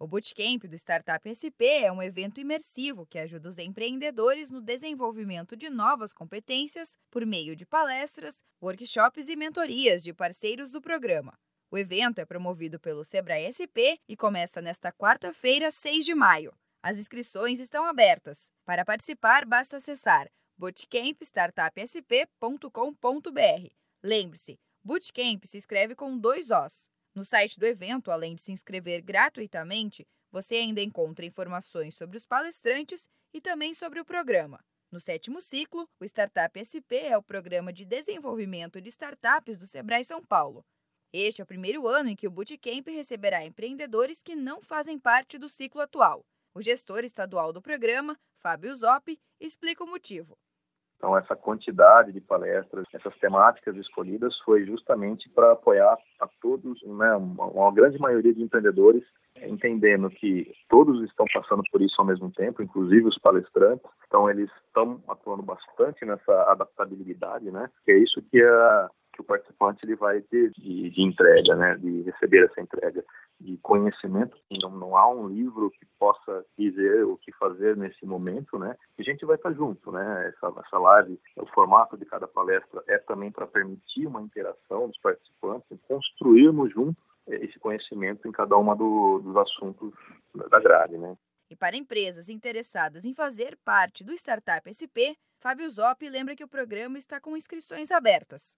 O Bootcamp do Startup SP é um evento imersivo que ajuda os empreendedores no desenvolvimento de novas competências por meio de palestras, workshops e mentorias de parceiros do programa. O evento é promovido pelo Sebrae SP e começa nesta quarta-feira, 6 de maio. As inscrições estão abertas. Para participar, basta acessar bootcampstartupsp.com.br. Lembre-se, Bootcamp se escreve com dois Os. No site do evento, além de se inscrever gratuitamente, você ainda encontra informações sobre os palestrantes e também sobre o programa. No sétimo ciclo, o Startup SP é o programa de desenvolvimento de startups do Sebrae São Paulo. Este é o primeiro ano em que o Bootcamp receberá empreendedores que não fazem parte do ciclo atual. O gestor estadual do programa, Fábio Zoppi, explica o motivo. Então, essa quantidade de palestras, essas temáticas escolhidas foi justamente para apoiar a todos, né, uma, uma grande maioria de empreendedores, entendendo que todos estão passando por isso ao mesmo tempo, inclusive os palestrantes. Então, eles estão atuando bastante nessa adaptabilidade, né? Que é isso que a que o participante ele vai ter de, de entrega, né, de receber essa entrega de conhecimento. Não, não há um livro que possa dizer o que fazer nesse momento, né? E a gente vai estar junto, né? Essa, essa live, o formato de cada palestra é também para permitir uma interação dos participantes, construirmos juntos esse conhecimento em cada uma do, dos assuntos da grade, né? E para empresas interessadas em fazer parte do Startup SP, Fábio Zoppi lembra que o programa está com inscrições abertas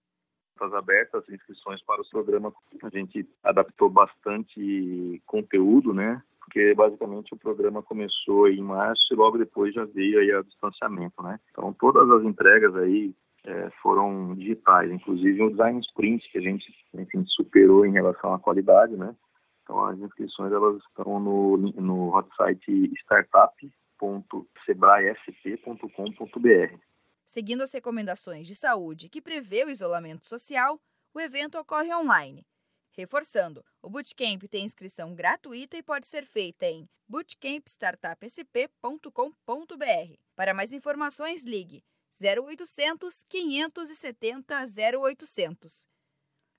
abertas, inscrições para o programa. A gente adaptou bastante conteúdo, né? Porque basicamente o programa começou em março e logo depois já veio aí o distanciamento, né? Então todas as entregas aí é, foram digitais, inclusive o design sprint que a gente enfim, superou em relação à qualidade, né? Então as inscrições elas estão no, no hot site startup.sebraesp.com.br. Seguindo as recomendações de saúde que prevê o isolamento social, o evento ocorre online. Reforçando, o Bootcamp tem inscrição gratuita e pode ser feita em bootcampstartupsp.com.br. Para mais informações, ligue 0800 570 0800.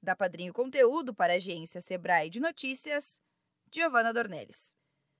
Da Padrinho Conteúdo para a agência Sebrae de Notícias, Giovana Dornelles.